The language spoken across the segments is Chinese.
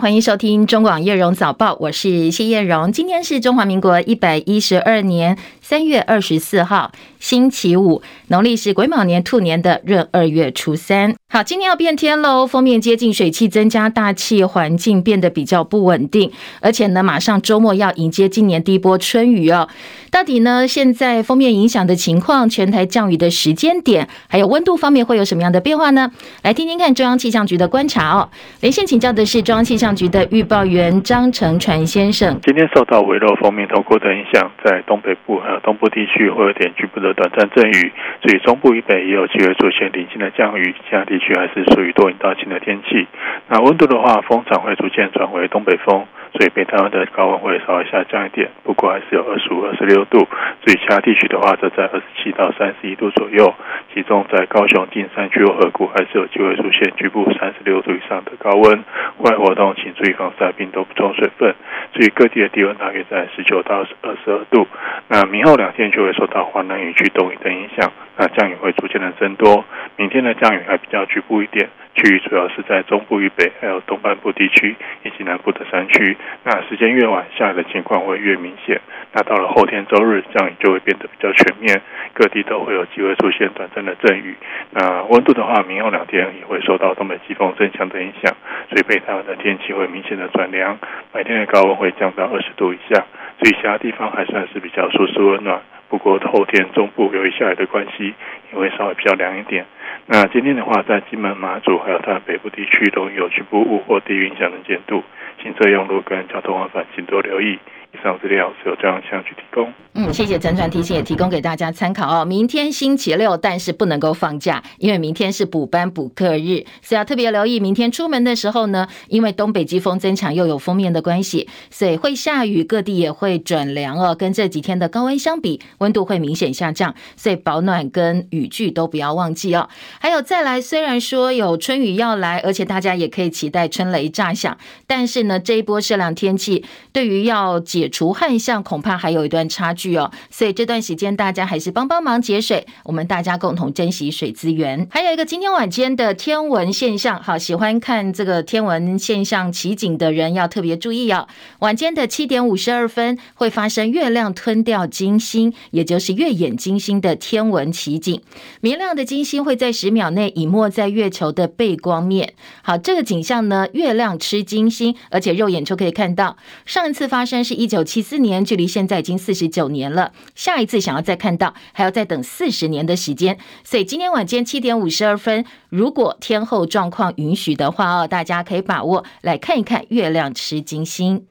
欢迎收听中广叶荣早报，我是谢叶荣。今天是中华民国一百一十二年三月二十四号，星期五，农历是癸卯年兔年的闰二月初三。好，今天要变天喽，封面接近水汽增加，大气环境变得比较不稳定，而且呢，马上周末要迎接今年第一波春雨哦。到底呢，现在封面影响的情况，全台降雨的时间点，还有温度方面会有什么样的变化呢？来听听看中央气象局的观察哦。连线请教的是中央气象局的预报员张成传先生。今天受到微弱锋面透过的影响，在东北部和东部地区会有点局部的短暂阵雨，所以中部以北也有机会出现零星的降雨，其他地区还是属于多云到晴的天气。那温度的话，风场会逐渐转为东北风。所以北台湾的高温会稍微下降一点，不过还是有二十五、二十六度。所以其他地区的话，则在二十七到三十一度左右。其中在高雄近山区和河谷，还是有机会出现局部三十六度以上的高温。户外活动请注意防晒，并多补充水分。至于各地的低温大约在十九到二十二度。那明后两天就会受到华南雨区东移的影响，那降雨会逐渐的增多。明天的降雨还比较局部一点。区域主要是在中部以北，还有东半部地区以及南部的山区。那时间越晚，下雨的情况会越明显。那到了后天周日，降雨就会变得比较全面，各地都会有机会出现短暂的阵雨。那温度的话，明后两天也会受到东北季风增强的影响，所以北台湾的天气会明显的转凉，白天的高温会降到二十度以下，所以其他地方还算是比较舒适温暖。不过后天中部由于下雨的关系，也会稍微比较凉一点。那今天的话，在金门、马祖还有它北部地区，都有局部雾或低云影响能见度，行车用路跟交通往返，请多留意。以上资料是由中央气象局提供。嗯，谢谢陈传提醒，也提供给大家参考哦。明天星期六，但是不能够放假，因为明天是补班补课日，所以要特别留意。明天出门的时候呢，因为东北季风增强，又有锋面的关系，所以会下雨，各地也会转凉哦。跟这几天的高温相比，温度会明显下降，所以保暖跟雨具都不要忘记哦。还有再来，虽然说有春雨要来，而且大家也可以期待春雷炸响，但是呢，这一波热量天气对于要解除旱象恐怕还有一段差距哦，所以这段时间大家还是帮帮忙节水，我们大家共同珍惜水资源。还有一个今天晚间的天文现象，好，喜欢看这个天文现象奇景的人要特别注意哦。晚间的七点五十二分会发生月亮吞掉金星，也就是月掩金星的天文奇景。明亮的金星会在十秒内隐没在月球的背光面。好，这个景象呢，月亮吃金星，而且肉眼就可以看到。上一次发生是一。九七四年，距离现在已经四十九年了。下一次想要再看到，还要再等四十年的时间。所以今天晚间七点五十二分，如果天候状况允许的话哦，大家可以把握来看一看月亮吃金星。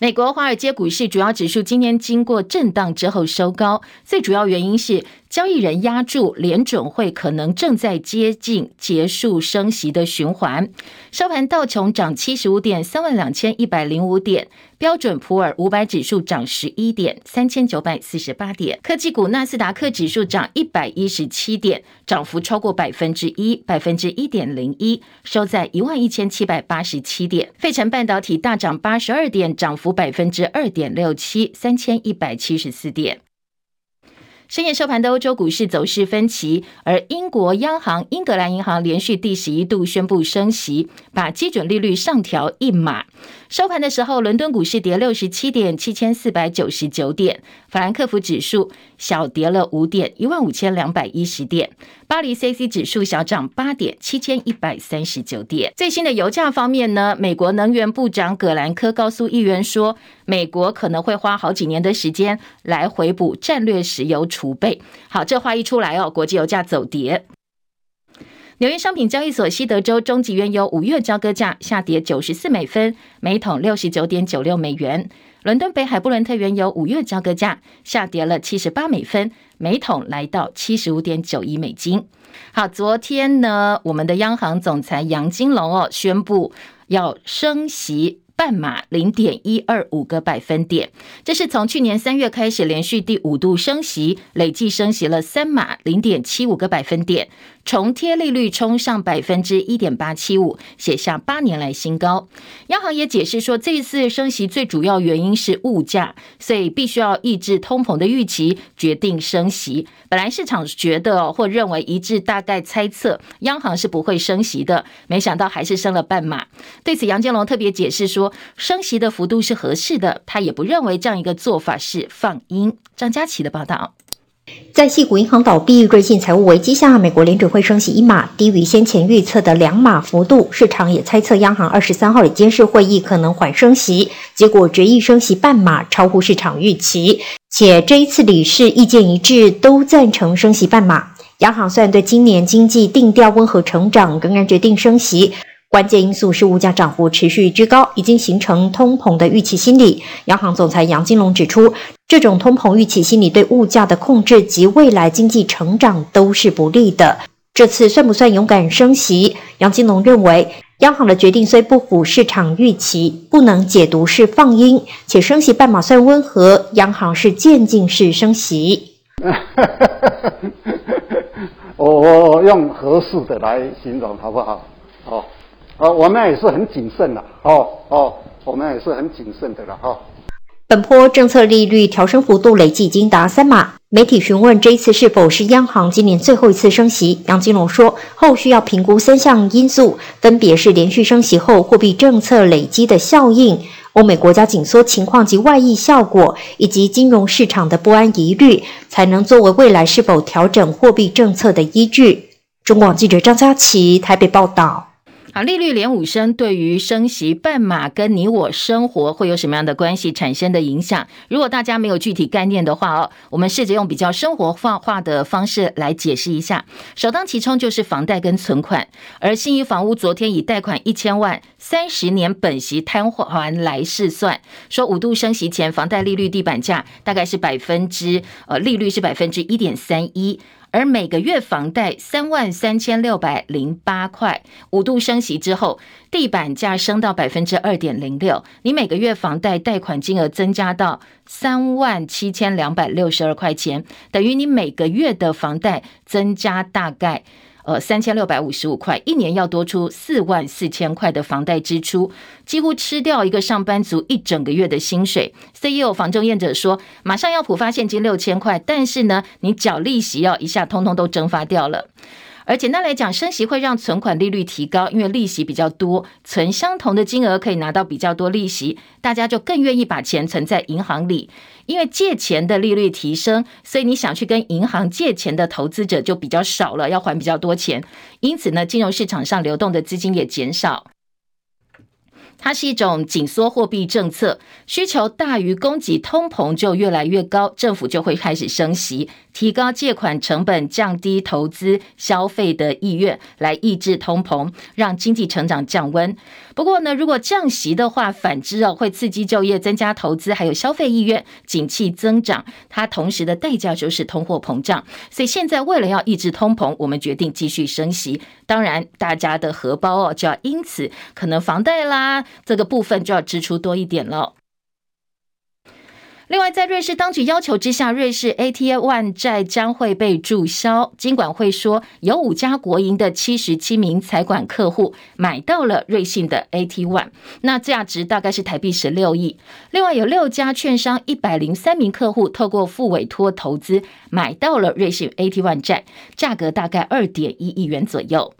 美国华尔街股市主要指数今天经过震荡之后收高，最主要原因是。交易人押注联准会可能正在接近结束升息的循环。收盘道琼涨七十五点，三万两千一百零五点；标准普尔五百指数涨十一点，三千九百四十八点。科技股纳斯达克指数涨一百一十七点，涨幅超过百分之一，百分之一点零一，收在一万一千七百八十七点。费城半导体大涨八十二点，涨幅百分之二点六七，三千一百七十四点。深夜收盘的欧洲股市走势分歧，而英国央行英格兰银行连续第十一度宣布升息，把基准利率上调一码。收盘的时候，伦敦股市跌六十七点，七千四百九十九点；法兰克福指数小跌了五点，一万五千两百一十点；巴黎 CAC 指数小涨八点，七千一百三十九点。最新的油价方面呢，美国能源部长葛兰科告诉议员说，美国可能会花好几年的时间来回补战略石油储备。好，这话一出来哦，国际油价走跌。纽约商品交易所西德州中级原油五月交割价下跌九十四美分，每桶六十九点九六美元。伦敦北海布伦特原油五月交割价下跌了七十八美分，每桶来到七十五点九一美金。好，昨天呢，我们的央行总裁杨金龙哦宣布要升息半码零点一二五个百分点，这是从去年三月开始连续第五度升息，累计升息了三码零点七五个百分点。重贴利率冲上百分之一点八七五，写下八年来新高。央行也解释说，这一次升息最主要原因是物价，所以必须要抑制通膨的预期，决定升息。本来市场觉得或认为一致，大概猜测央行是不会升息的，没想到还是升了半码。对此，杨金龙特别解释说，升息的幅度是合适的，他也不认为这样一个做法是放鹰。张佳琪的报道。在矽谷银行倒闭、瑞信财务危机下，美国联准会升息一码，低于先前预测的两码幅度。市场也猜测央行二十三号的监事会议可能缓升息，结果决议升息半码，超乎市场预期。且这一次理事意见一致，都赞成升息半码。央行虽然对今年经济定调温和成长，仍然决定升息。关键因素是物价涨幅持续居高，已经形成通膨的预期心理。央行总裁杨金龙指出，这种通膨预期心理对物价的控制及未来经济成长都是不利的。这次算不算勇敢升息？杨金龙认为，央行的决定虽不符市场预期，不能解读是放鹰，且升息半码算温和，央行是渐进式升息。我用合适的来形容好不好？好。哦，我们也是很谨慎的，哦哦，我们也是很谨慎的了，哈、本波政策利率调升幅度累计已经达三码。媒体询问这一次是否是央行今年最后一次升息，杨金龙说，后续要评估三项因素，分别是连续升息后货币政策累积的效应、欧美国家紧缩情况及外溢效果，以及金融市场的不安疑虑，才能作为未来是否调整货币政策的依据。中广记者张佳琪台北报道。好，利率连五升，对于升息半码跟你我生活会有什么样的关系产生的影响？如果大家没有具体概念的话哦，我们试着用比较生活化化的方式来解释一下。首当其冲就是房贷跟存款，而信义房屋昨天以贷款一千万，三十年本息摊还来试算，说五度升息前房贷利率地板价大概是百分之呃利率是百分之一点三一。而每个月房贷三万三千六百零八块，五度升息之后，地板价升到百分之二点零六，你每个月房贷贷款金额增加到三万七千两百六十二块钱，等于你每个月的房贷增加大概。呃，三千六百五十五块，一年要多出四万四千块的房贷支出，几乎吃掉一个上班族一整个月的薪水。CEO 房中业者说，马上要普发现金六千块，但是呢，你缴利息要一下通通都蒸发掉了。而简单来讲，升息会让存款利率提高，因为利息比较多，存相同的金额可以拿到比较多利息，大家就更愿意把钱存在银行里。因为借钱的利率提升，所以你想去跟银行借钱的投资者就比较少了，要还比较多钱，因此呢，金融市场上流动的资金也减少。它是一种紧缩货币政策，需求大于供给，通膨就越来越高，政府就会开始升息，提高借款成本，降低投资消费的意愿，来抑制通膨，让经济成长降温。不过呢，如果降息的话，反之哦，会刺激就业、增加投资，还有消费意愿，景气增长。它同时的代价就是通货膨胀。所以现在为了要抑制通膨，我们决定继续升息。当然，大家的荷包哦，就要因此可能房贷啦。这个部分就要支出多一点了。另外，在瑞士当局要求之下，瑞士 A T One 债将会被注销。金管会说，有五家国营的七十七名财管客户买到了瑞信的 A T One，那价值大概是台币十六亿。另外，有六家券商一百零三名客户透过付委托投资买到了瑞信 A T One 债，价格大概二点一亿元左右。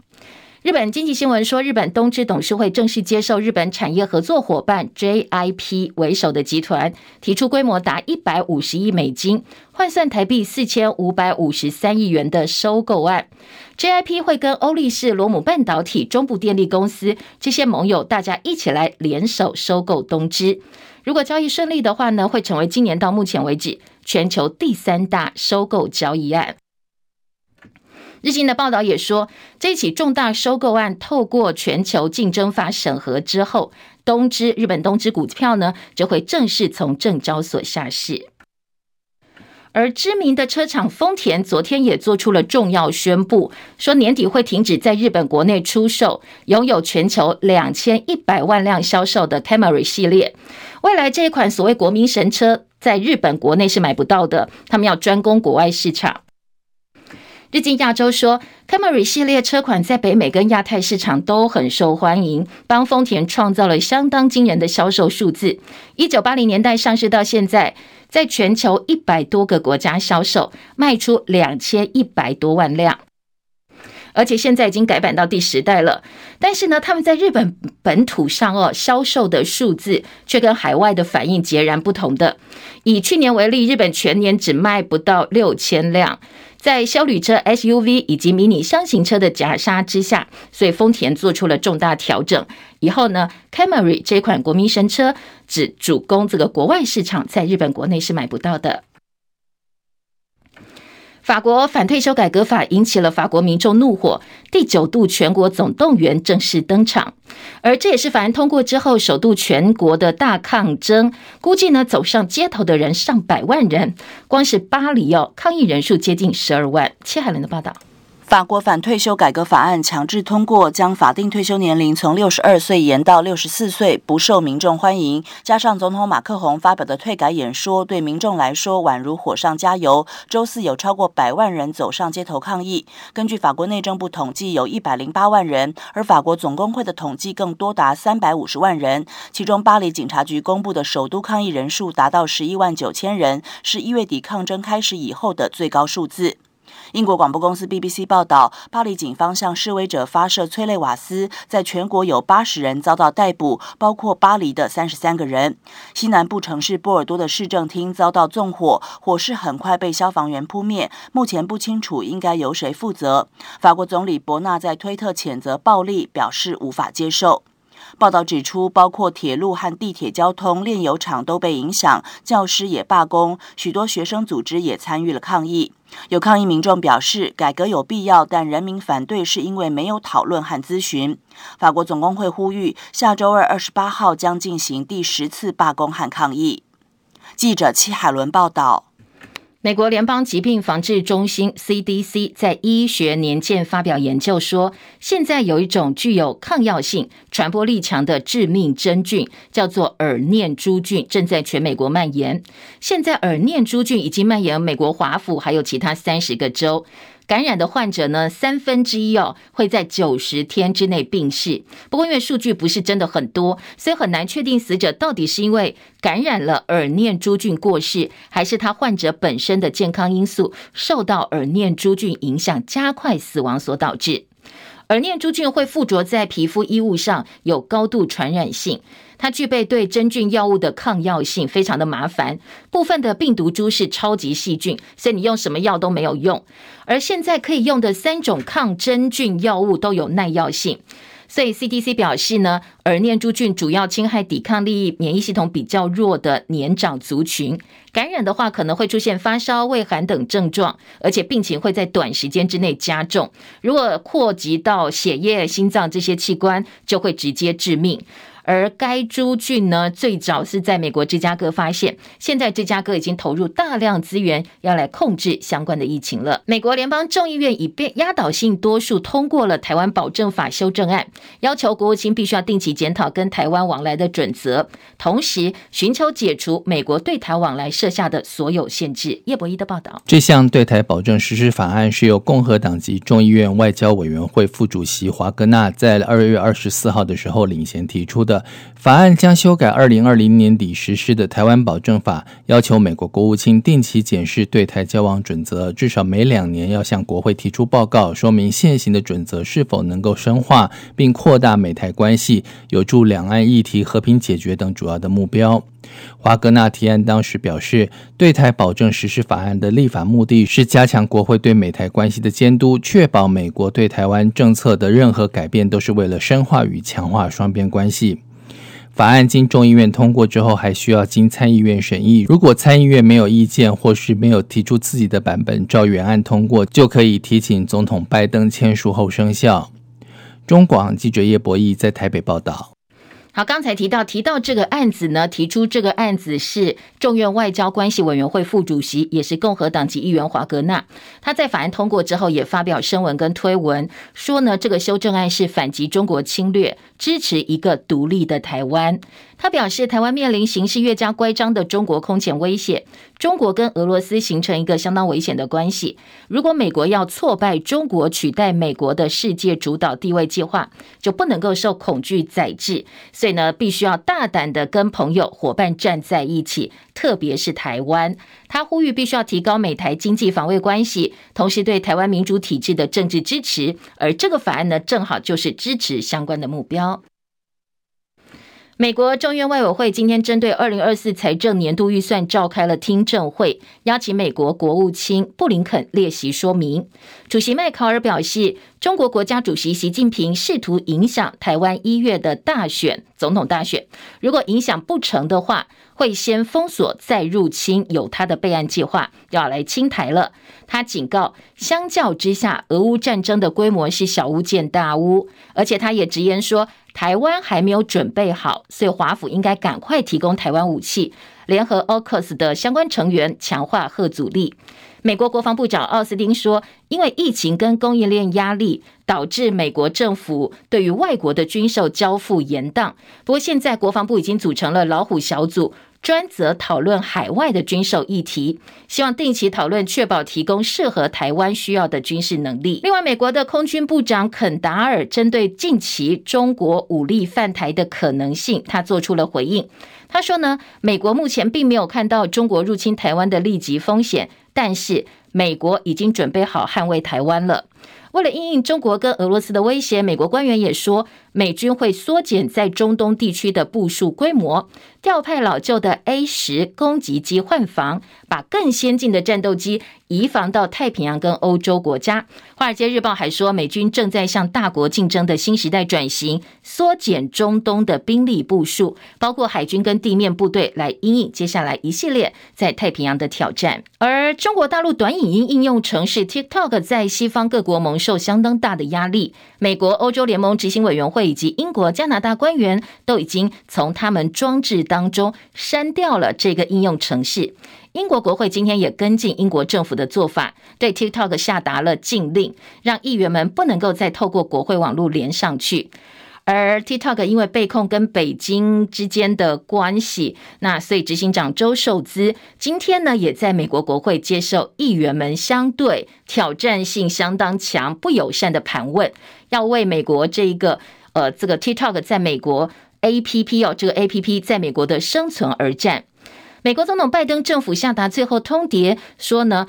日本经济新闻说，日本东芝董事会正式接受日本产业合作伙伴 JIP 为首的集团，提出规模达一百五十亿美金，换算台币四千五百五十三亿元的收购案。JIP 会跟欧力士、罗姆半导体、中部电力公司这些盟友，大家一起来联手收购东芝。如果交易顺利的话呢，会成为今年到目前为止全球第三大收购交易案。日经的报道也说，这起重大收购案透过全球竞争法审核之后，东芝日本东芝股票呢就会正式从证交所下市。而知名的车厂丰田昨天也做出了重要宣布，说年底会停止在日本国内出售拥有全球两千一百万辆销售的 Camry 系列。未来这一款所谓国民神车，在日本国内是买不到的，他们要专攻国外市场。日经亚洲说，Camry 系列车款在北美跟亚太市场都很受欢迎，帮丰田创造了相当惊人的销售数字。一九八零年代上市到现在，在全球一百多个国家销售，卖出两千一百多万辆。而且现在已经改版到第十代了，但是呢，他们在日本本土上哦销售的数字却跟海外的反应截然不同的。以去年为例，日本全年只卖不到六千辆，在休旅车、SUV 以及迷你箱型车的夹杀之下，所以丰田做出了重大调整。以后呢，Camry 这款国民神车只主攻这个国外市场，在日本国内是买不到的。法国反退休改革法引起了法国民众怒火，第九度全国总动员正式登场，而这也是法案通过之后首度全国的大抗争，估计呢走上街头的人上百万人，光是巴黎哦抗议人数接近十二万。切海伦的报道。法国反退休改革法案强制通过，将法定退休年龄从六十二岁延到六十四岁，不受民众欢迎。加上总统马克宏发表的退改演说，对民众来说宛如火上加油。周四有超过百万人走上街头抗议。根据法国内政部统计，有一百零八万人，而法国总工会的统计更多达三百五十万人。其中，巴黎警察局公布的首都抗议人数达到十一万九千人，是一月底抗争开始以后的最高数字。英国广播公司 BBC 报道，巴黎警方向示威者发射催泪瓦斯，在全国有八十人遭到逮捕，包括巴黎的三十三个人。西南部城市波尔多的市政厅遭到纵火，火势很快被消防员扑灭，目前不清楚应该由谁负责。法国总理伯纳在推特谴责暴力，表示无法接受。报道指出，包括铁路和地铁交通、炼油厂都被影响，教师也罢工，许多学生组织也参与了抗议。有抗议民众表示，改革有必要，但人民反对是因为没有讨论和咨询。法国总工会呼吁，下周二二十八号将进行第十次罢工和抗议。记者戚海伦报道。美国联邦疾病防治中心 CDC 在医学年鉴发表研究说，现在有一种具有抗药性、传播力强的致命真菌，叫做耳念珠菌，正在全美国蔓延。现在耳念珠菌已经蔓延美国华府，还有其他三十个州。感染的患者呢，三分之一哦会在九十天之内病逝。不过因为数据不是真的很多，所以很难确定死者到底是因为感染了耳念珠菌过世，还是他患者本身的健康因素受到耳念珠菌影响加快死亡所导致。而念珠菌会附着在皮肤衣物上，有高度传染性。它具备对真菌药物的抗药性，非常的麻烦。部分的病毒株是超级细菌，所以你用什么药都没有用。而现在可以用的三种抗真菌药物都有耐药性。所以 CDC 表示呢，耳念珠菌主要侵害抵抗力、免疫系统比较弱的年长族群，感染的话可能会出现发烧、畏寒等症状，而且病情会在短时间之内加重。如果扩及到血液、心脏这些器官，就会直接致命。而该株菌呢，最早是在美国芝加哥发现，现在芝加哥已经投入大量资源要来控制相关的疫情了。美国联邦众议院以变压倒性多数通过了台湾保证法修正案，要求国务卿必须要定期检讨跟台湾往来的准则，同时寻求解除美国对台往来设下的所有限制。叶博一的报道，这项对台保证实施法案是由共和党籍众议院外交委员会副主席华格纳在二月二十四号的时候领衔提出的。法案将修改二零二零年底实施的《台湾保证法》，要求美国国务卿定期检视对台交往准则，至少每两年要向国会提出报告，说明现行的准则是否能够深化并扩大美台关系，有助两岸议题和平解决等主要的目标。华格纳提案当时表示，对台保证实施法案的立法目的是加强国会对美台关系的监督，确保美国对台湾政策的任何改变都是为了深化与强化双边关系。法案经众议院通过之后，还需要经参议院审议。如果参议院没有意见，或是没有提出自己的版本，照原案通过，就可以提请总统拜登签署后生效。中广记者叶博弈在台北报道。好，刚才提到提到这个案子呢，提出这个案子是众院外交关系委员会副主席，也是共和党籍议员华格纳。他在法案通过之后，也发表声文跟推文，说呢，这个修正案是反击中国侵略，支持一个独立的台湾。他表示，台湾面临形势越加乖张的中国空前威胁，中国跟俄罗斯形成一个相当危险的关系。如果美国要挫败中国取代美国的世界主导地位计划，就不能够受恐惧宰制。所以呢，必须要大胆的跟朋友伙伴站在一起，特别是台湾。他呼吁必须要提高美台经济防卫关系，同时对台湾民主体制的政治支持。而这个法案呢，正好就是支持相关的目标。美国众院外委会今天针对二零二四财政年度预算召开了听证会，邀请美国国务卿布林肯列席说明。主席麦考尔表示，中国国家主席习近平试图影响台湾一月的大选，总统大选。如果影响不成的话，会先封锁再入侵，有他的备案计划，要来清台了。他警告，相较之下，俄乌战争的规模是小巫见大巫，而且他也直言说，台湾还没有准备好，所以华府应该赶快提供台湾武器，联合 Ocos 的相关成员，强化核阻力。美国国防部长奥斯汀说，因为疫情跟供应链压力，导致美国政府对于外国的军售交付延宕。不过现在国防部已经组成了老虎小组。专责讨论海外的军售议题，希望定期讨论，确保提供适合台湾需要的军事能力。另外，美国的空军部长肯达尔针对近期中国武力犯台的可能性，他做出了回应。他说呢，美国目前并没有看到中国入侵台湾的立即风险，但是美国已经准备好捍卫台湾了。为了因应中国跟俄罗斯的威胁，美国官员也说，美军会缩减在中东地区的部署规模，调派老旧的 A 十攻击机换防，把更先进的战斗机移防到太平洋跟欧洲国家。华尔街日报还说，美军正在向大国竞争的新时代转型，缩减中东的兵力部署，包括海军跟地面部队，来因应接下来一系列在太平洋的挑战。而中国大陆短影音应用程式 TikTok 在西方各国蒙受相当大的压力，美国、欧洲联盟执行委员会以及英国、加拿大官员都已经从他们装置当中删掉了这个应用程序。英国国会今天也跟进英国政府的做法，对 TikTok 下达了禁令，让议员们不能够再透过国会网络连上去。而 TikTok 因为被控跟北京之间的关系，那所以执行长周受资今天呢，也在美国国会接受议员们相对挑战性相当强、不友善的盘问，要为美国这一个呃这个 TikTok 在美国 APP 哦，这个 APP 在美国的生存而战。美国总统拜登政府下达最后通牒说呢。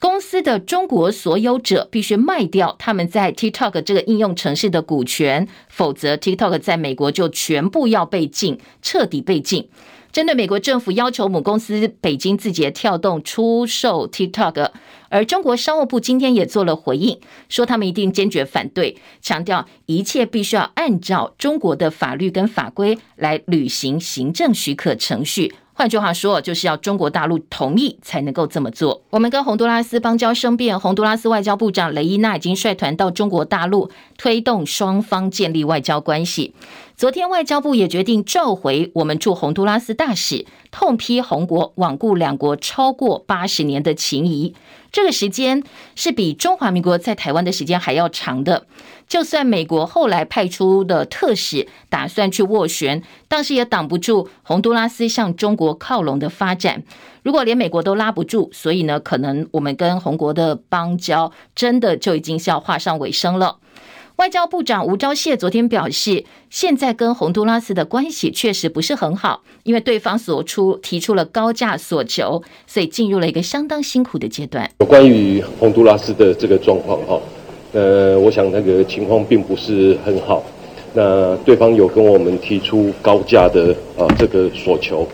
公司的中国所有者必须卖掉他们在 TikTok 这个应用城市的股权，否则 TikTok 在美国就全部要被禁，彻底被禁。针对美国政府要求母公司北京字节跳动出售 TikTok，而中国商务部今天也做了回应，说他们一定坚决反对，强调一切必须要按照中国的法律跟法规来履行行政许可程序。换句话说，就是要中国大陆同意才能够这么做。我们跟洪都拉斯邦交生变，洪都拉斯外交部长雷伊娜已经率团到中国大陆，推动双方建立外交关系。昨天，外交部也决定召回我们驻洪都拉斯大使，痛批洪国罔顾两国超过八十年的情谊。这个时间是比中华民国在台湾的时间还要长的。就算美国后来派出的特使打算去斡旋，但是也挡不住洪都拉斯向中国靠拢的发展。如果连美国都拉不住，所以呢，可能我们跟洪国的邦交真的就已经是要画上尾声了。外交部长吴钊燮昨天表示，现在跟洪都拉斯的关系确实不是很好，因为对方所出提出了高价索求，所以进入了一个相当辛苦的阶段。有关于洪都拉斯的这个状况，哈，呃，我想那个情况并不是很好。那对方有跟我们提出高价的啊这个索求。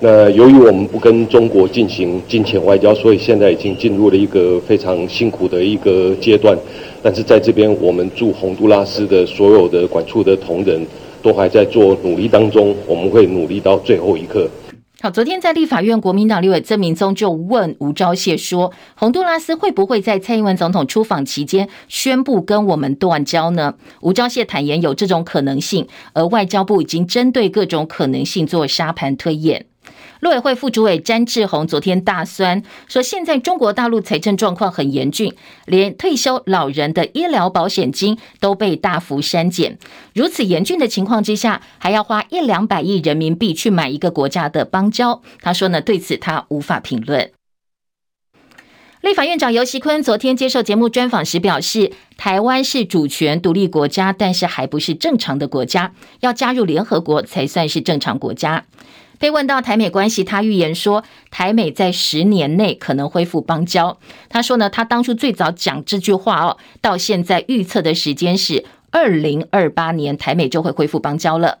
那由于我们不跟中国进行金钱外交，所以现在已经进入了一个非常辛苦的一个阶段。但是在这边，我们驻洪都拉斯的所有的管处的同仁都还在做努力当中，我们会努力到最后一刻。好，昨天在立法院，国民党立委曾明宗就问吴钊燮说：“洪都拉斯会不会在蔡英文总统出访期间宣布跟我们断交呢？”吴钊燮坦言有这种可能性，而外交部已经针对各种可能性做沙盘推演。陆委会副主委詹志宏昨天大酸说，现在中国大陆财政状况很严峻，连退休老人的医疗保险金都被大幅删减。如此严峻的情况之下，还要花一两百亿人民币去买一个国家的邦交。他说呢，对此他无法评论。立法院长游锡堃昨天接受节目专访时表示，台湾是主权独立国家，但是还不是正常的国家，要加入联合国才算是正常国家。被问到台美关系，他预言说台美在十年内可能恢复邦交。他说呢，他当初最早讲这句话哦，到现在预测的时间是二零二八年，台美就会恢复邦交了。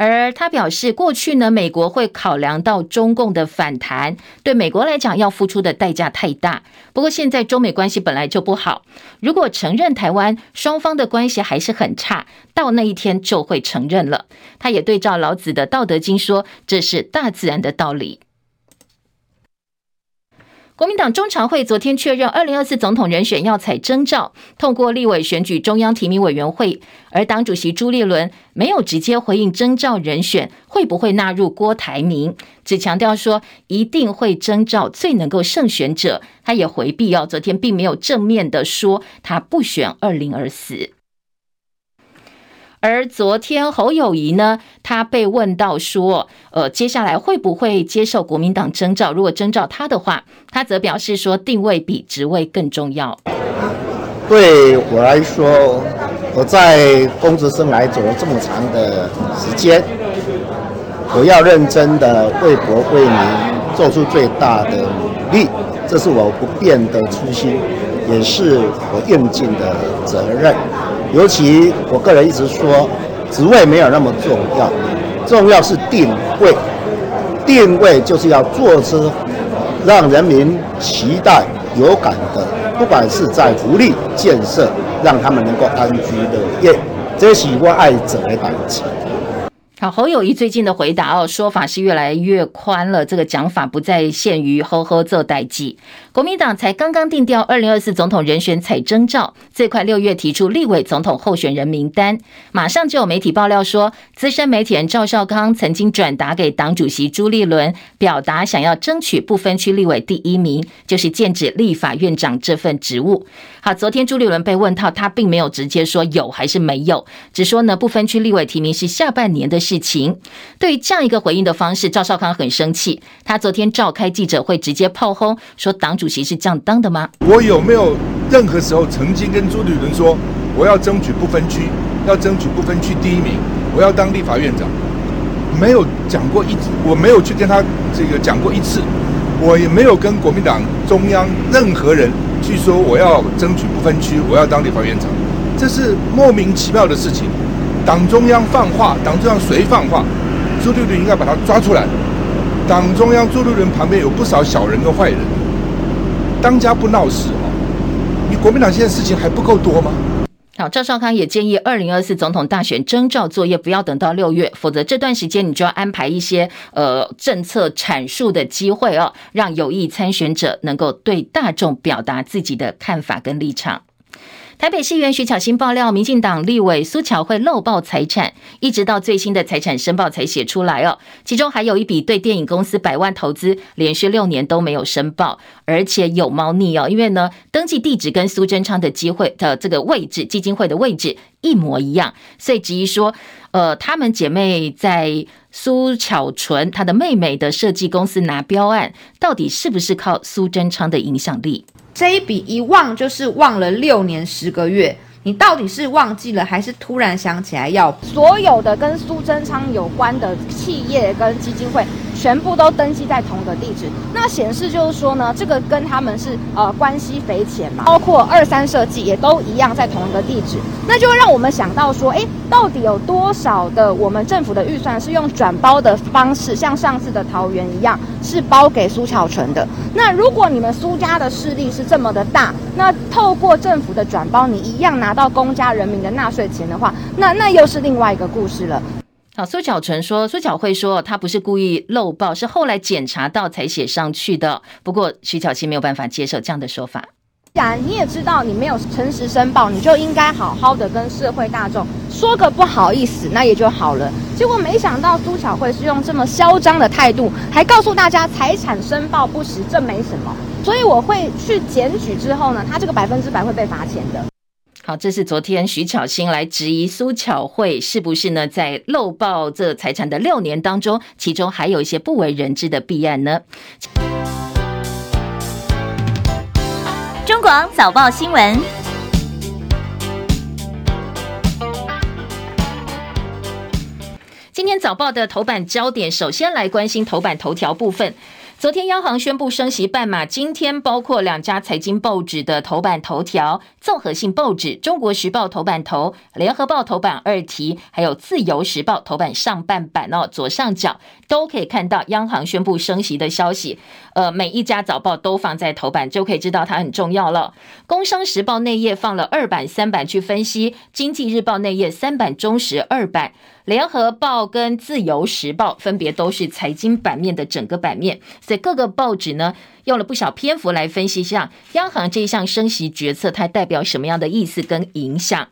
而他表示，过去呢，美国会考量到中共的反弹，对美国来讲要付出的代价太大。不过现在中美关系本来就不好，如果承认台湾，双方的关系还是很差，到那一天就会承认了。他也对照老子的《道德经》说，这是大自然的道理。国民党中常会昨天确认，二零二四总统人选要采征召，透过立委选举中央提名委员会。而党主席朱立伦没有直接回应征召人选会不会纳入郭台铭，只强调说一定会征召最能够胜选者。他也回避哦，昨天并没有正面的说他不选二零二四。而昨天侯友宜呢，他被问到说，呃，接下来会不会接受国民党征召？如果征召他的话，他则表示说，定位比职位更重要。对我来说，我在公职生涯走了这么长的时间，我要认真的为国为民做出最大的努力，这是我不变的初心，也是我应尽的责任。尤其我个人一直说，职位没有那么重要，重要是定位。定位就是要做出让人民期待、有感的，不管是在福利建设，让他们能够安居乐业，这是我爱者的代志。好，侯友宜最近的回答哦，说法是越来越宽了。这个讲法不再限于“呵呵”做代志。国民党才刚刚定调二零二四总统人选采征召，最快六月提出立委总统候选人名单。马上就有媒体爆料说，资深媒体人赵少康曾经转达给党主席朱立伦，表达想要争取不分区立委第一名，就是剑指立法院长这份职务。好，昨天朱立伦被问到，他并没有直接说有还是没有，只说呢，不分区立委提名是下半年的。事情对于这样一个回应的方式，赵少康很生气。他昨天召开记者会，直接炮轰说：“党主席是这样当的吗？”我有没有任何时候曾经跟朱立伦说我要争取不分区，要争取不分区第一名，我要当立法院长？没有讲过一，我没有去跟他这个讲过一次，我也没有跟国民党中央任何人去说我要争取不分区，我要当立法院长，这是莫名其妙的事情。党中央放话，党中央谁放话？朱立伦应该把他抓出来。党中央朱立伦旁边有不少小人跟坏人，当家不闹事哦。你国民党现在事情还不够多吗？好，赵少康也建议，二零二四总统大选征召作业不要等到六月，否则这段时间你就要安排一些呃政策阐述的机会哦，让有意参选者能够对大众表达自己的看法跟立场。台北市议员徐巧芯爆料，民进党立委苏巧慧漏报财产，一直到最新的财产申报才写出来哦。其中还有一笔对电影公司百万投资，连续六年都没有申报，而且有猫腻哦。因为呢，登记地址跟苏贞昌的机会的这个位置，基金会的位置一模一样，所以质疑说，呃，她们姐妹在苏巧纯她的妹妹的设计公司拿标案，到底是不是靠苏贞昌的影响力？这一笔一忘就是忘了六年十个月，你到底是忘记了，还是突然想起来要？所有的跟苏贞昌有关的企业跟基金会，全部都登记在同一个地址，那显示就是说呢，这个跟他们是呃关系匪浅嘛。包括二三设计也都一样在同一个地址，那就会让我们想到说，诶，到底有多少的我们政府的预算是用转包的方式，像上次的桃园一样，是包给苏巧纯的？那如果你们苏家的势力是这么的大，那透过政府的转包，你一样拿到公家人民的纳税钱的话，那那又是另外一个故事了。好，苏巧纯说，苏巧慧说他不是故意漏报，是后来检查到才写上去的。不过徐巧芯没有办法接受这样的说法。然你也知道，你没有诚实申报，你就应该好好的跟社会大众说个不好意思，那也就好了。结果没想到苏巧慧是用这么嚣张的态度，还告诉大家财产申报不实，这没什么。所以我会去检举之后呢，他这个百分之百会被罚钱的。好，这是昨天徐巧芯来质疑苏巧慧是不是呢，在漏报这财产的六年当中，其中还有一些不为人知的弊案呢？中广早报新闻，今天早报的头版焦点，首先来关心头版头条部分。昨天央行宣布升息半码，今天包括两家财经报纸的头版头条，综合性报纸《中国时报》头版头，《联合报》头版二题，还有《自由时报》头版上半版哦，左上角都可以看到央行宣布升息的消息。呃，每一家早报都放在头版，就可以知道它很重要了。《工商时报》内页放了二版、三版去分析，《经济日报》内页三版、中时二版。联合报跟自由时报分别都是财经版面的整个版面，所以各个报纸呢用了不少篇幅来分析一下央行这一项升息决策，它代表什么样的意思跟影响。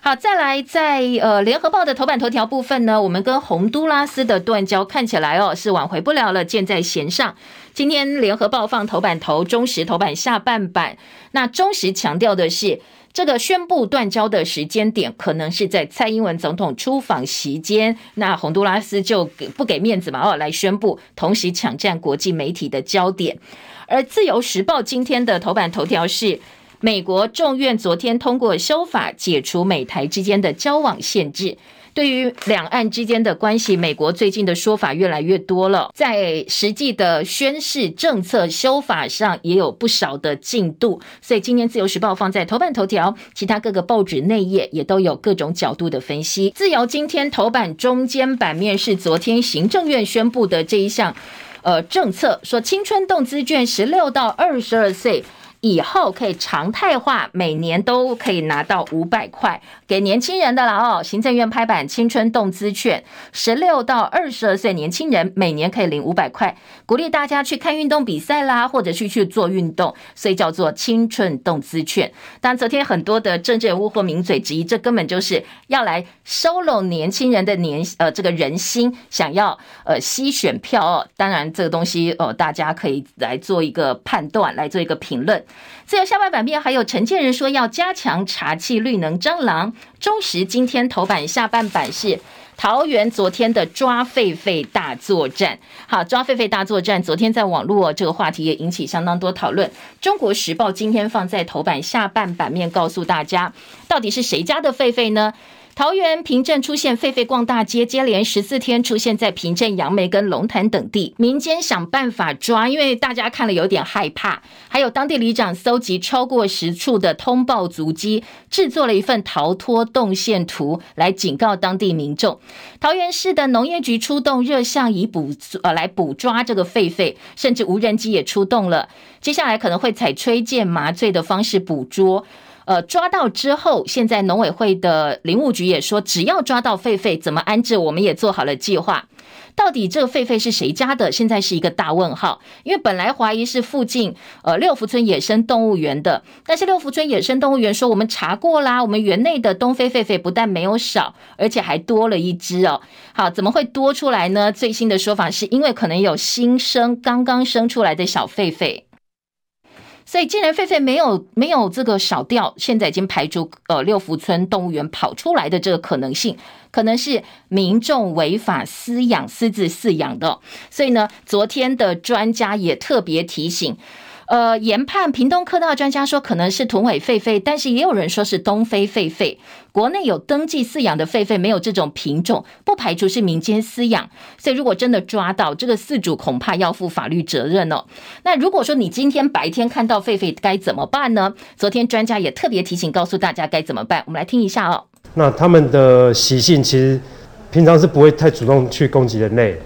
好，再来在呃联合报的头版头条部分呢，我们跟洪都拉斯的断交看起来哦是挽回不了了，箭在弦上。今天联合报放头版头，中时头版下半版，那中时强调的是。这个宣布断交的时间点，可能是在蔡英文总统出访期间，那洪都拉斯就给不给面子嘛？哦，来宣布，同时抢占国际媒体的焦点。而自由时报今天的头版头条是，美国众院昨天通过修法，解除美台之间的交往限制。对于两岸之间的关系，美国最近的说法越来越多了，在实际的宣示政策修法上也有不少的进度，所以今天自由时报放在头版头条，其他各个报纸内页也都有各种角度的分析。自由今天头版中间版面是昨天行政院宣布的这一项，呃，政策说青春动资券十六到二十二岁。以后可以常态化，每年都可以拿到五百块给年轻人的了哦。行政院拍板青春动资券，十六到二十二岁年轻人每年可以领五百块，鼓励大家去看运动比赛啦，或者去去做运动，所以叫做青春动资券。但昨天很多的政治人物或名嘴质疑，这根本就是要来收拢年轻人的年呃这个人心，想要呃吸选票哦。当然这个东西哦，大家可以来做一个判断，来做一个评论。自由下半版面还有陈建人说要加强查气绿能蟑螂。中时今天头版下半版是桃园昨天的抓狒狒大作战。好，抓狒狒大作战，昨天在网络这个话题也引起相当多讨论。中国时报今天放在头版下半版面，告诉大家到底是谁家的狒狒呢？桃园平镇出现狒狒逛大街，接连十四天出现在平镇、杨梅跟龙潭等地，民间想办法抓，因为大家看了有点害怕。还有当地里长搜集超过十处的通报足迹，制作了一份逃脱动线图来警告当地民众。桃园市的农业局出动热像以捕呃来捕抓这个狒狒，甚至无人机也出动了。接下来可能会采吹箭麻醉的方式捕捉。呃，抓到之后，现在农委会的林务局也说，只要抓到狒狒，怎么安置，我们也做好了计划。到底这个狒狒是谁家的？现在是一个大问号。因为本来怀疑是附近呃六福村野生动物园的，但是六福村野生动物园说，我们查过啦，我们园内的东非狒狒不但没有少，而且还多了一只哦。好，怎么会多出来呢？最新的说法是因为可能有新生刚刚生出来的小狒狒。所以，既然狒狒没有没有这个少掉，现在已经排除呃六福村动物园跑出来的这个可能性，可能是民众违法饲养、私自饲养的。所以呢，昨天的专家也特别提醒。呃，研判屏东科大专家说可能是豚尾狒狒，但是也有人说是东非狒狒。国内有登记饲养的狒狒没有这种品种，不排除是民间饲养。所以如果真的抓到这个饲主，恐怕要负法律责任哦。那如果说你今天白天看到狒狒该怎么办呢？昨天专家也特别提醒告诉大家该怎么办。我们来听一下哦。那他们的习性其实平常是不会太主动去攻击人类，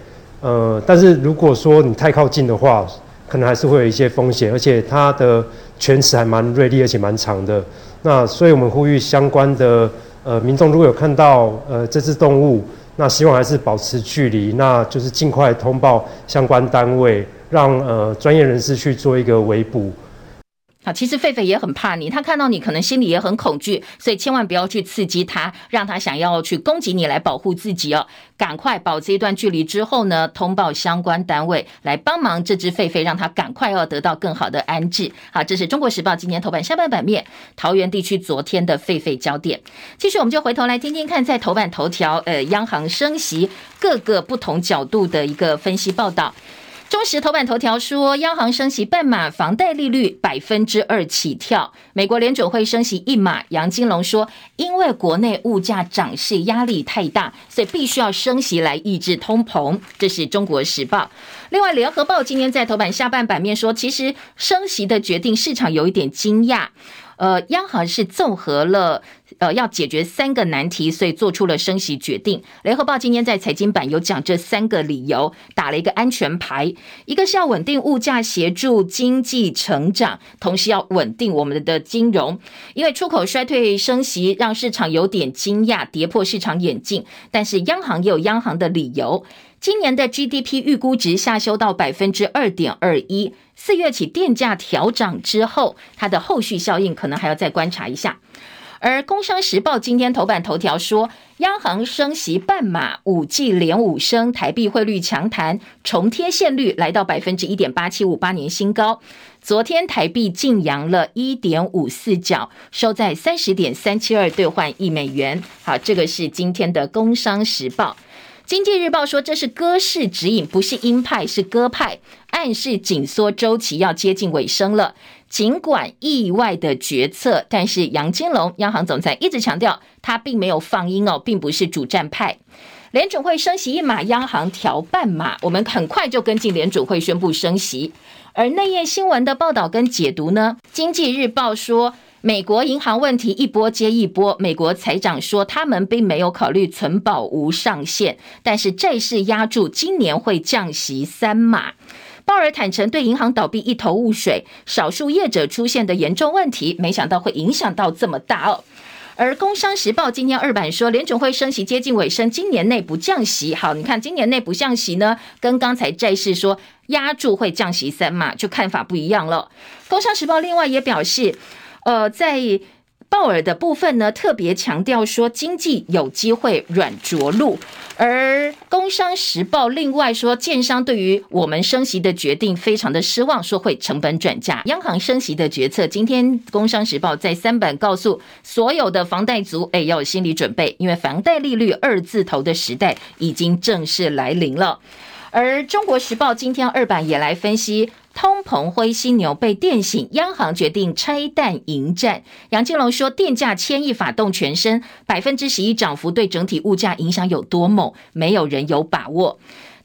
呃，但是如果说你太靠近的话。可能还是会有一些风险，而且它的犬齿还蛮锐利，而且蛮长的。那所以我们呼吁相关的呃民众，如果有看到呃这只动物那希望还是保持距离，那就是尽快通报相关单位，让呃专业人士去做一个围捕。其实狒狒也很怕你，他看到你可能心里也很恐惧，所以千万不要去刺激他，让他想要去攻击你来保护自己哦。赶快保持一段距离之后呢，通报相关单位来帮忙这只狒狒，让他赶快要得到更好的安置。好，这是中国时报今天头版下半版面，桃园地区昨天的狒狒焦点。继续，我们就回头来听听看，在头版头条，呃，央行升息。各个不同角度的一个分析报道。中时头版头条说，央行升息半码，房贷利率百分之二起跳。美国联准会升息一码，杨金龙说，因为国内物价涨势压力太大，所以必须要升息来抑制通膨。这是中国时报。另外，联合报今天在头版下半版面说，其实升息的决定市场有一点惊讶。呃，央行是综合了呃要解决三个难题，所以做出了升息决定。联合报今天在财经版有讲这三个理由，打了一个安全牌，一个是要稳定物价，协助经济成长，同时要稳定我们的金融，因为出口衰退升息让市场有点惊讶，跌破市场眼镜。但是央行也有央行的理由。今年的 GDP 预估值下修到百分之二点二一，四月起电价调涨之后，它的后续效应可能还要再观察一下。而《工商时报》今天头版头条说，央行升息半码，五季连五升，台币汇率强弹，重贴现率来到百分之一点八七五，八年新高。昨天台币劲扬了一点五四角，收在三十点三七二兑换一美元。好，这个是今天的《工商时报》。经济日报说，这是鸽式指引，不是鹰派，是鸽派，暗示紧缩周期要接近尾声了。尽管意外的决策，但是杨金龙央行总裁一直强调，他并没有放鹰哦，并不是主战派。联准会升息一码，央行调半码，我们很快就跟进联准会宣布升息。而内页新闻的报道跟解读呢？经济日报说。美国银行问题一波接一波，美国财长说他们并没有考虑存保无上限，但是债市压住今年会降息三码。鲍尔坦承对银行倒闭一头雾水，少数业者出现的严重问题，没想到会影响到这么大哦。而工商时报今天二版说，联准会升息接近尾声，今年内不降息。好，你看今年内不降息呢，跟刚才债市说压住会降息三码，就看法不一样了。工商时报另外也表示。呃，在鲍尔的部分呢，特别强调说经济有机会软着陆，而《工商时报》另外说，建商对于我们升息的决定非常的失望，说会成本转嫁。央行升息的决策，今天《工商时报》在三版告诉所有的房贷族，哎，要有心理准备，因为房贷利率二字头的时代已经正式来临了。而《中国时报》今天二版也来分析。通膨灰犀牛被电醒，央行决定拆弹迎战。杨金龙说，电价千亿法动全身，百分之十一涨幅对整体物价影响有多猛，没有人有把握。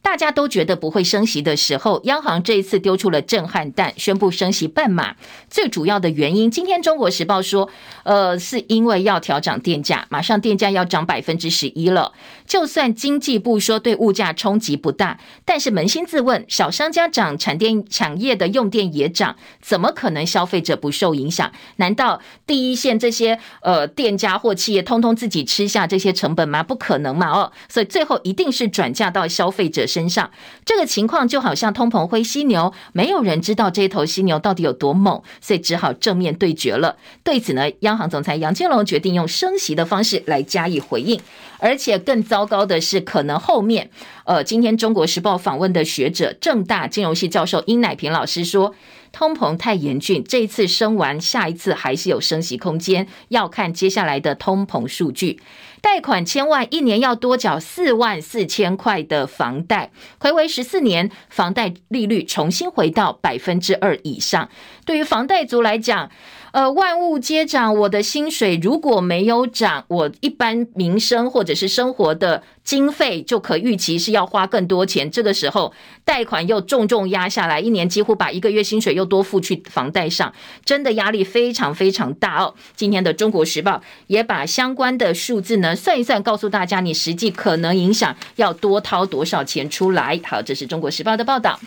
大家都觉得不会升息的时候，央行这一次丢出了震撼弹，宣布升息半码。最主要的原因，今天《中国时报》说，呃，是因为要调涨电价，马上电价要涨百分之十一了。就算经济部说对物价冲击不大，但是扪心自问，小商家涨，产电产业的用电也涨，怎么可能消费者不受影响？难道第一线这些呃店家或企业通通自己吃下这些成本吗？不可能嘛！哦，所以最后一定是转嫁到消费者身上。这个情况就好像通膨灰犀牛，没有人知道这头犀牛到底有多猛，所以只好正面对决了。对此呢，央行总裁杨金龙决定用升息的方式来加以回应。而且更糟糕的是，可能后面，呃，今天《中国时报》访问的学者，正大金融系教授殷乃平老师说，通膨太严峻，这一次升完，下一次还是有升息空间，要看接下来的通膨数据。贷款千万，一年要多缴四万四千块的房贷，回违十四年，房贷利率重新回到百分之二以上。对于房贷族来讲，呃，万物皆涨，我的薪水如果没有涨，我一般民生或者是生活的经费就可预期是要花更多钱。这个时候贷款又重重压下来，一年几乎把一个月薪水又多付去房贷上，真的压力非常非常大哦。今天的《中国时报》也把相关的数字呢算一算，告诉大家你实际可能影响要多掏多少钱出来。好，这是《中国时报》的报道。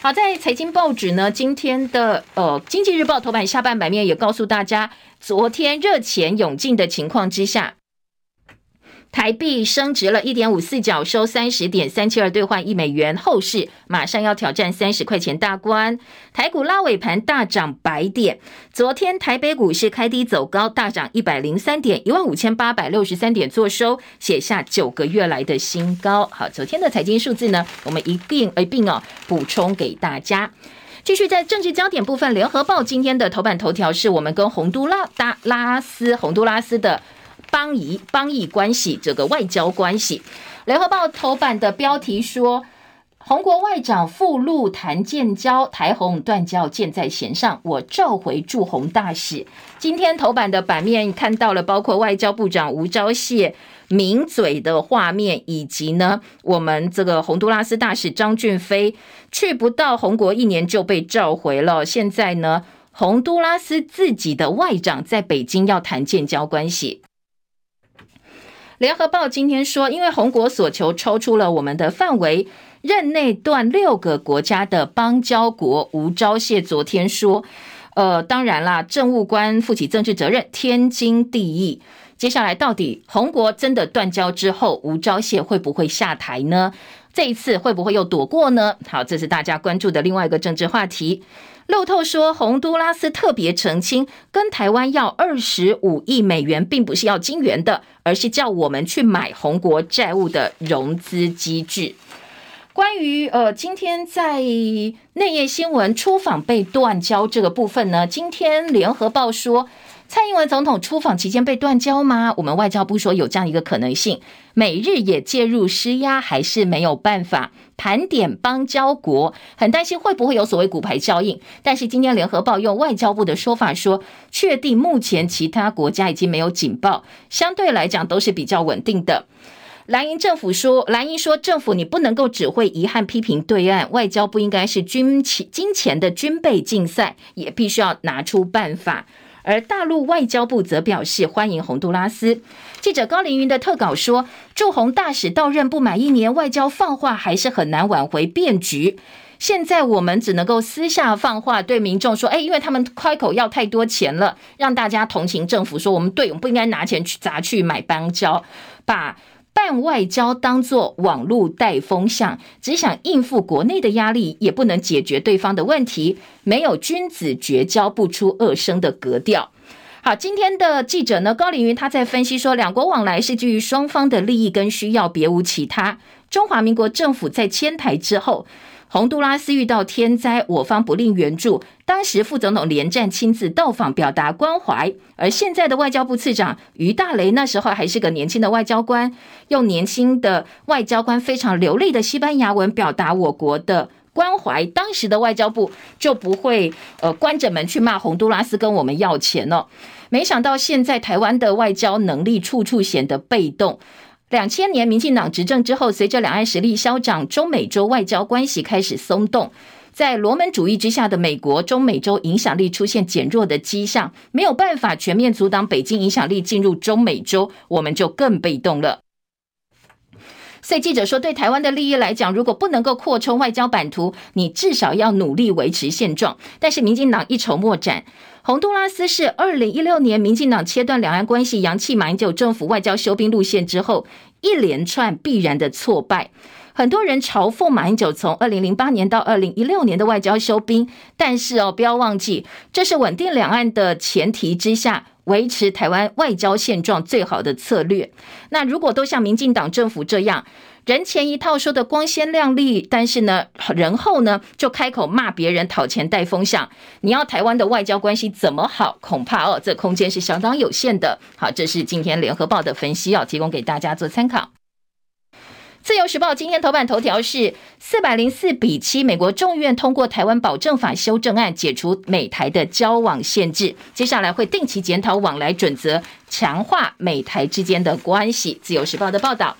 好，在财经报纸呢，今天的呃《经济日报》头版下半版面也告诉大家，昨天热钱涌进的情况之下，台币升值了一点五四角，收三十点三七二兑换一美元，后市马上要挑战三十块钱大关。台股拉尾盘大涨百点，昨天台北股市开低走高，大涨一百零三点，一万五千八百六十三点作收，写下九个月来的新高。好，昨天的财经数字呢，我们一并一并哦补充给大家。继续在政治焦点部分，联合报今天的头版头条是我们跟洪都拉达拉斯洪都拉斯的。邦谊邦谊关系，这个外交关系。联合报头版的标题说，红国外长赴陆谈建交，台红断交箭在弦上，我召回驻红大使。今天头版的版面看到了，包括外交部长吴钊燮抿嘴的画面，以及呢，我们这个洪都拉斯大使张俊飞去不到红国一年就被召回了。现在呢，洪都拉斯自己的外长在北京要谈建交关系。联合报今天说，因为红国所求超出了我们的范围，任内断六个国家的邦交国。吴钊燮昨天说，呃，当然啦，政务官负起政治责任，天经地义。接下来到底红国真的断交之后，吴钊燮会不会下台呢？这一次会不会又躲过呢？好，这是大家关注的另外一个政治话题。路透说，洪都拉斯特别澄清，跟台湾要二十五亿美元，并不是要金元的，而是叫我们去买洪国债务的融资机制。关于呃，今天在内页新闻出访被断交这个部分呢，今天联合报说。蔡英文总统出访期间被断交吗？我们外交部说有这样一个可能性，美日也介入施压，还是没有办法盘点邦交国，很担心会不会有所谓骨牌效应。但是今天联合报用外交部的说法说，确定目前其他国家已经没有警报，相对来讲都是比较稳定的。蓝营政府说，蓝营说政府你不能够只会遗憾批评对岸，外交部应该是军钱金钱的军备竞赛，也必须要拿出办法。而大陆外交部则表示欢迎洪都拉斯。记者高凌云的特稿说，驻洪大使到任不满一年，外交放话还是很难挽回变局。现在我们只能够私下放话，对民众说：“哎，因为他们开口要太多钱了，让大家同情政府，说我们对，我们不应该拿钱去砸去买邦交，把。”办外交当作网路带风向，只想应付国内的压力，也不能解决对方的问题，没有君子绝交不出恶声的格调。好，今天的记者呢，高凌云他在分析说，两国往来是基于双方的利益跟需要，别无其他。中华民国政府在迁台之后。洪都拉斯遇到天灾，我方不吝援助。当时副总统连战亲自到访，表达关怀。而现在的外交部次长于大雷，那时候还是个年轻的外交官，用年轻的外交官非常流利的西班牙文表达我国的关怀。当时的外交部就不会呃关着门去骂洪都拉斯跟我们要钱了。没想到现在台湾的外交能力处处显得被动。两千年民进党执政之后，随着两岸实力消长，中美洲外交关系开始松动。在罗门主义之下的美国，中美洲影响力出现减弱的迹象，没有办法全面阻挡北京影响力进入中美洲，我们就更被动了。所以记者说，对台湾的利益来讲，如果不能够扩充外交版图，你至少要努力维持现状。但是民进党一筹莫展。洪都拉斯是二零一六年民进党切断两岸关系、扬弃马英九政府外交休兵路线之后，一连串必然的挫败。很多人嘲讽马英九从二零零八年到二零一六年的外交休兵，但是哦，不要忘记，这是稳定两岸的前提之下，维持台湾外交现状最好的策略。那如果都像民进党政府这样，人前一套说的光鲜亮丽，但是呢，人后呢就开口骂别人讨钱带风向。你要台湾的外交关系怎么好？恐怕哦，这空间是相当有限的。好，这是今天联合报的分析，要提供给大家做参考。自由时报今天头版头条是四百零四比七，美国众议院通过台湾保证法修正案，解除美台的交往限制。接下来会定期检讨往来准则，强化美台之间的关系。自由时报的报道，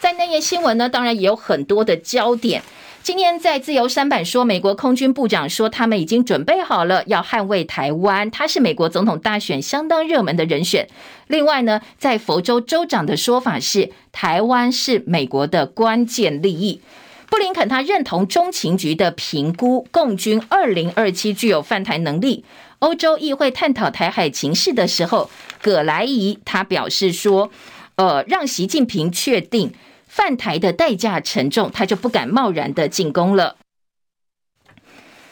在那页新闻呢，当然也有很多的焦点。今天在自由三版说，美国空军部长说，他们已经准备好了要捍卫台湾，他是美国总统大选相当热门的人选。另外呢，在佛州州长的说法是，台湾是美国的关键利益。布林肯他认同中情局的评估，共军二零二七具有犯台能力。欧洲议会探讨台海情势的时候，葛莱仪他表示说。呃，让习近平确定犯台的代价沉重，他就不敢贸然的进攻了。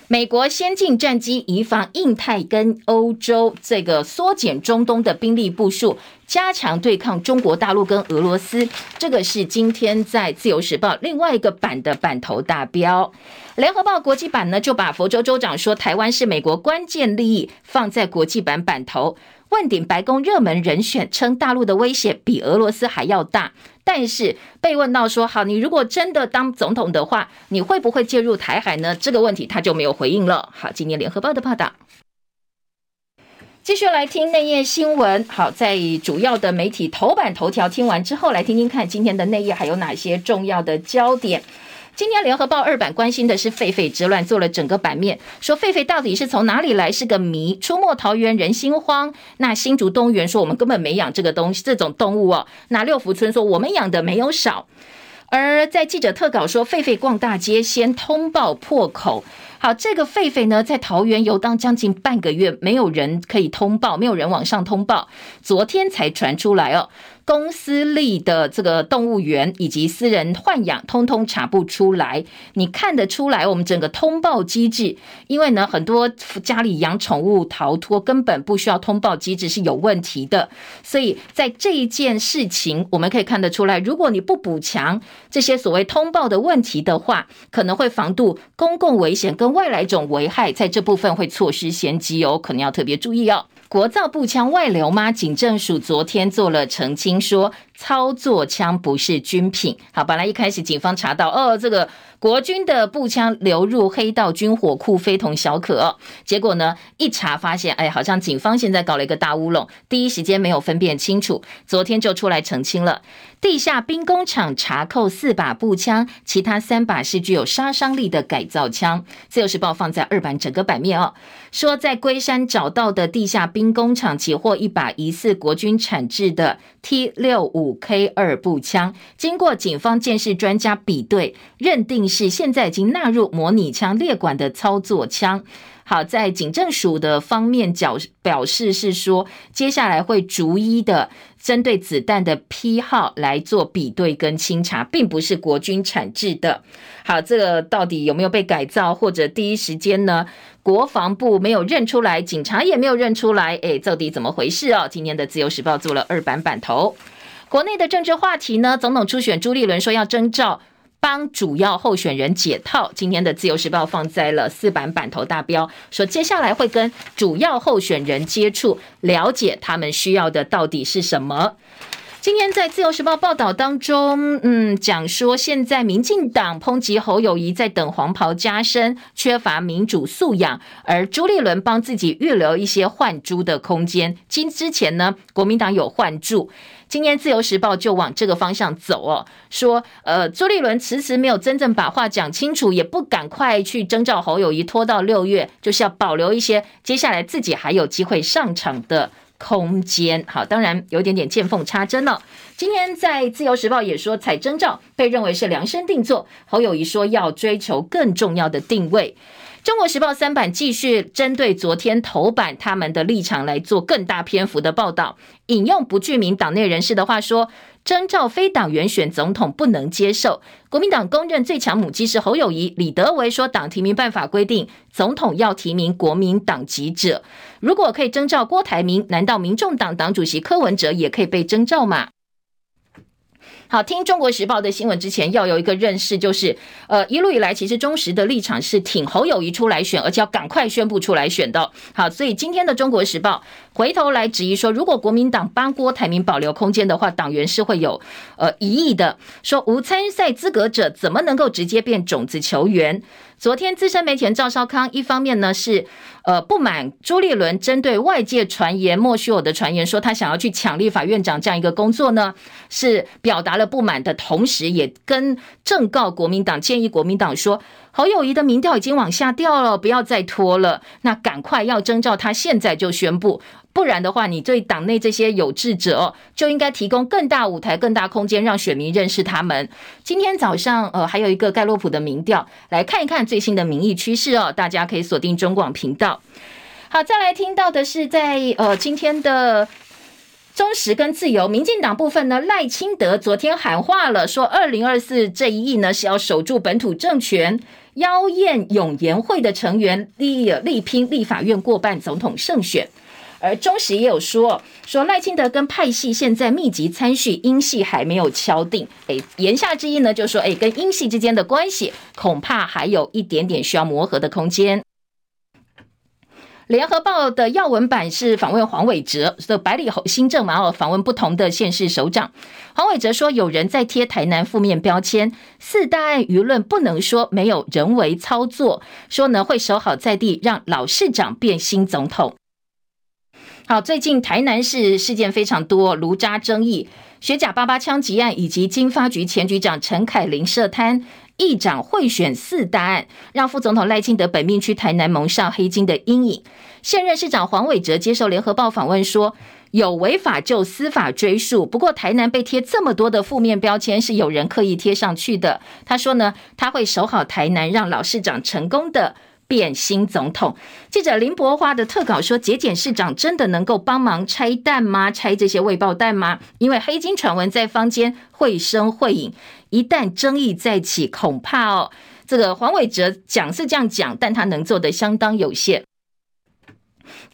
美国先进战机移防印太跟欧洲，这个缩减中东的兵力部署，加强对抗中国大陆跟俄罗斯。这个是今天在自由时报另外一个版的版头大标。联合报国际版呢，就把佛州州长说台湾是美国关键利益放在国际版版头。问鼎白宫热门人选，称大陆的威胁比俄罗斯还要大。但是被问到说，好，你如果真的当总统的话，你会不会介入台海呢？这个问题他就没有回应了。好，今天联合报的报道，继续来听内页新闻。好，在主要的媒体头版头条听完之后，来听听看今天的内页还有哪些重要的焦点。今天联合报二版关心的是狒狒之乱，做了整个版面，说狒狒到底是从哪里来是个谜。出没桃园人心慌，那新竹动物园说我们根本没养这个东西，这种动物哦。那六福村说我们养的没有少。而在记者特稿说狒狒逛大街先通报破口。好，这个狒狒呢在桃园游荡将近半个月，没有人可以通报，没有人往上通报，昨天才传出来哦。公司立的这个动物园以及私人豢养，通通查不出来。你看得出来，我们整个通报机制，因为呢，很多家里养宠物逃脱，根本不需要通报机制是有问题的。所以在这一件事情，我们可以看得出来，如果你不补强这些所谓通报的问题的话，可能会防堵公共危险跟外来种危害，在这部分会错失先机哦，可能要特别注意哦。国造步枪外流吗？警政署昨天做了澄清，说操作枪不是军品。好，本来一开始警方查到，哦，这个。国军的步枪流入黑道军火库，非同小可。结果呢，一查发现，哎，好像警方现在搞了一个大乌龙，第一时间没有分辨清楚，昨天就出来澄清了。地下兵工厂查扣四把步枪，其他三把是具有杀伤力的改造枪。自由时报放在二版整个版面哦，说在龟山找到的地下兵工厂起获一把疑似国军产制的 T 六五 K 二步枪，经过警方鉴识专家比对，认定。是现在已经纳入模拟枪列管的操作枪。好，在警政署的方面表表示是说，接下来会逐一的针对子弹的批号来做比对跟清查，并不是国军产制的。好，这个到底有没有被改造，或者第一时间呢？国防部没有认出来，警察也没有认出来，哎，到底怎么回事哦？今天的自由时报做了二版版头。国内的政治话题呢？总统初选，朱立伦说要征召。帮主要候选人解套。今天的自由时报放在了四版版头大标，说接下来会跟主要候选人接触，了解他们需要的到底是什么。今天在自由时报报道当中，嗯，讲说现在民进党抨击侯友宜在等黄袍加身，缺乏民主素养，而朱立伦帮自己预留一些换猪的空间。今之前呢，国民党有换柱。今天自由时报就往这个方向走哦，说呃，朱立伦迟迟没有真正把话讲清楚，也不赶快去征召侯友宜，拖到六月，就是要保留一些接下来自己还有机会上场的空间。好，当然有点点见缝插针了。今天在自由时报也说，采征照被认为是量身定做，侯友谊说要追求更重要的定位。中国时报三版继续针对昨天头版他们的立场来做更大篇幅的报道，引用不具名党内人士的话说：“征召非党员选总统不能接受。”国民党公认最强母鸡是侯友谊，李德维说：“党提名办法规定，总统要提名国民党籍者。如果可以征召郭台铭，难道民众党党主席柯文哲也可以被征召吗？”好，听中国时报的新闻之前要有一个认识，就是呃，一路以来其实中时的立场是挺侯友谊出来选，而且要赶快宣布出来选的。好，所以今天的中国时报回头来质疑说，如果国民党帮郭台铭保留空间的话，党员是会有呃疑义的，说无参赛资格者怎么能够直接变种子球员？昨天资深媒体人赵少康一方面呢是呃不满朱立伦针对外界传言莫须有的传言说他想要去抢立法院长这样一个工作呢，是表达了不满的同时，也跟正告国民党建议国民党说，侯友谊的民调已经往下掉了，不要再拖了，那赶快要征召他，现在就宣布。不然的话，你对党内这些有志者，就应该提供更大舞台、更大空间，让选民认识他们。今天早上，呃，还有一个盖洛普的民调，来看一看最新的民意趋势哦。大家可以锁定中广频道。好，再来听到的是在呃今天的。中时跟自由，民进党部分呢，赖清德昨天喊话了，说二零二四这一役呢是要守住本土政权，妖艳永延会的成员力力拼立法院过半总统胜选。而中时也有说，说赖清德跟派系现在密集参叙，英系还没有敲定。哎，言下之意呢，就说，哎，跟英系之间的关系恐怕还有一点点需要磨合的空间。联合报的要闻版是访问黄伟哲的百里侯新政嘛？哦，访问不同的县市首长。黄伟哲说，有人在贴台南负面标签，四大案舆论不能说没有人为操作，说呢会守好在地，让老市长变新总统。好，最近台南市事件非常多，卢渣争议、学甲八八枪击案，以及经发局前局长陈凯琳涉贪。议长贿选四大案，让副总统赖清德本命区台南蒙上黑金的阴影。现任市长黄伟哲接受联合报访问说，有违法就司法追诉。不过台南被贴这么多的负面标签，是有人刻意贴上去的。他说呢，他会守好台南，让老市长成功的变新总统。记者林伯花的特稿说，节俭市长真的能够帮忙拆弹吗？拆这些未爆弹吗？因为黑金传闻在坊间绘声绘影。一旦争议再起，恐怕哦，这个黄伟哲讲是这样讲，但他能做的相当有限。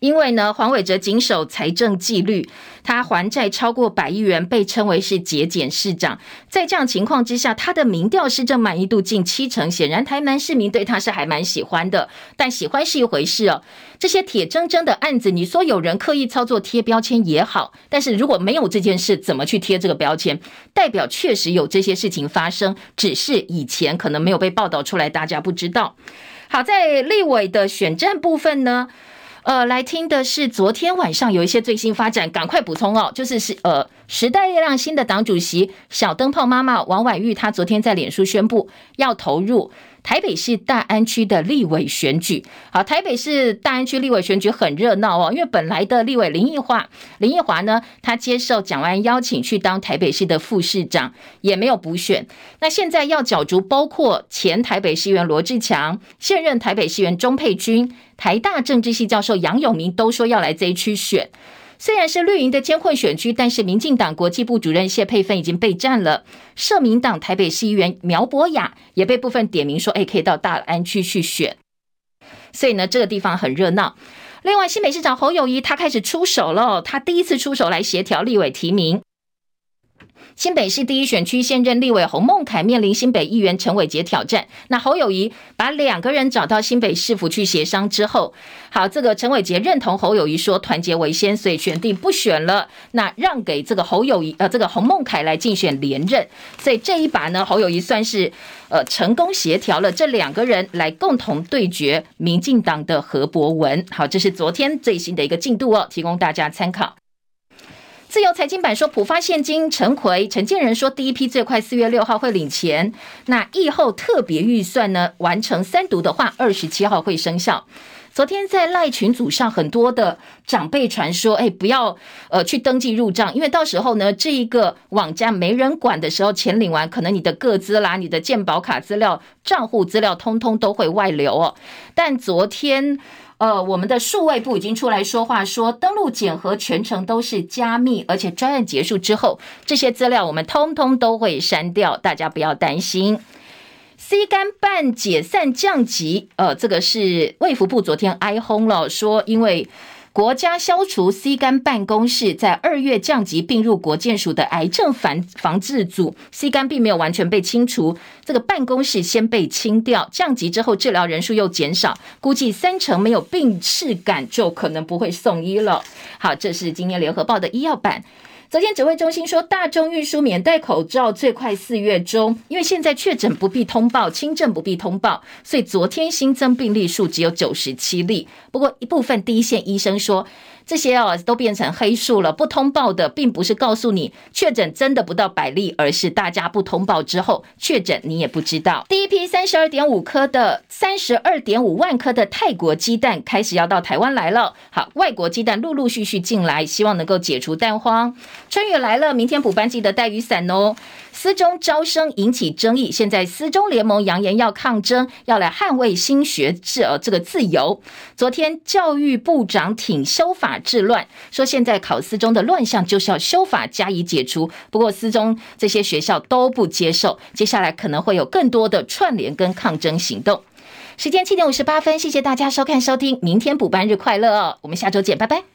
因为呢，黄伟哲谨守财政纪律，他还债超过百亿元，被称为是节俭市长。在这样情况之下，他的民调市政满意度近七成，显然台南市民对他是还蛮喜欢的。但喜欢是一回事哦，这些铁铮铮的案子，你说有人刻意操作贴标签也好，但是如果没有这件事，怎么去贴这个标签？代表确实有这些事情发生，只是以前可能没有被报道出来，大家不知道。好，在立委的选战部分呢？呃，来听的是昨天晚上有一些最新发展，赶快补充哦。就是是呃，时代月亮新的党主席小灯泡妈妈王婉玉，她昨天在脸书宣布要投入。台北市大安区的立委选举，好，台北市大安区立委选举很热闹哦，因为本来的立委林奕华，林奕华呢，他接受蒋万邀请去当台北市的副市长，也没有补选。那现在要角逐，包括前台北市议员罗志强、现任台北市议员钟沛君、台大政治系教授杨永明，都说要来这一区选。虽然是绿营的监控选区，但是民进党国际部主任谢佩芬已经备战了。社民党台北市议员苗博雅也被部分点名说：“哎，可以到大安区去选。”所以呢，这个地方很热闹。另外，新北市长侯友谊他开始出手了，他第一次出手来协调立委提名。新北市第一选区现任立委洪孟凯面临新北议员陈伟杰挑战，那侯友宜把两个人找到新北市府去协商之后，好，这个陈伟杰认同侯友宜说团结为先，所以选定不选了，那让给这个侯友宜呃这个洪孟凯来竞选连任，所以这一把呢，侯友宜算是呃成功协调了这两个人来共同对决民进党的何博文。好，这是昨天最新的一个进度哦，提供大家参考。自由财经版说，普发现金，陈奎、陈建仁说，第一批最快四月六号会领钱。那疫后特别预算呢，完成三读的话，二十七号会生效。昨天在赖群组上，很多的长辈传说，哎，不要呃去登记入账，因为到时候呢，这一个网站没人管的时候，钱领完，可能你的个资啦、你的健保卡资料、账户资料，通通都会外流哦。但昨天。呃，我们的数位部已经出来说话，说登录检核全程都是加密，而且专案结束之后，这些资料我们通通都会删掉，大家不要担心。C 干办解散降级，呃，这个是卫福部昨天哀轰了，说因为。国家消除 C 肝办公室在二月降级并入国建署的癌症防防治组，C 肝并没有完全被清除，这个办公室先被清掉，降级之后治疗人数又减少，估计三成没有病耻感就可能不会送医了。好，这是今天联合报的医药版。昨天指挥中心说，大众运输免戴口罩最快四月中，因为现在确诊不必通报，轻症不必通报，所以昨天新增病例数只有九十七例。不过一部分第一线医生说。这些哦都变成黑数了，不通报的并不是告诉你确诊真的不到百例，而是大家不通报之后确诊你也不知道。第一批三十二点五颗的三十二点五万颗的泰国鸡蛋开始要到台湾来了。好，外国鸡蛋陆陆续续进来，希望能够解除蛋荒。春雨来了，明天补班记得带雨伞哦。私中招生引起争议，现在私中联盟扬言要抗争，要来捍卫新学制呃这个自由。昨天教育部长挺修法。治乱，说现在考四中的乱象就是要修法加以解除。不过四中这些学校都不接受，接下来可能会有更多的串联跟抗争行动。时间七点五十八分，谢谢大家收看收听，明天补班日快乐哦，我们下周见，拜拜。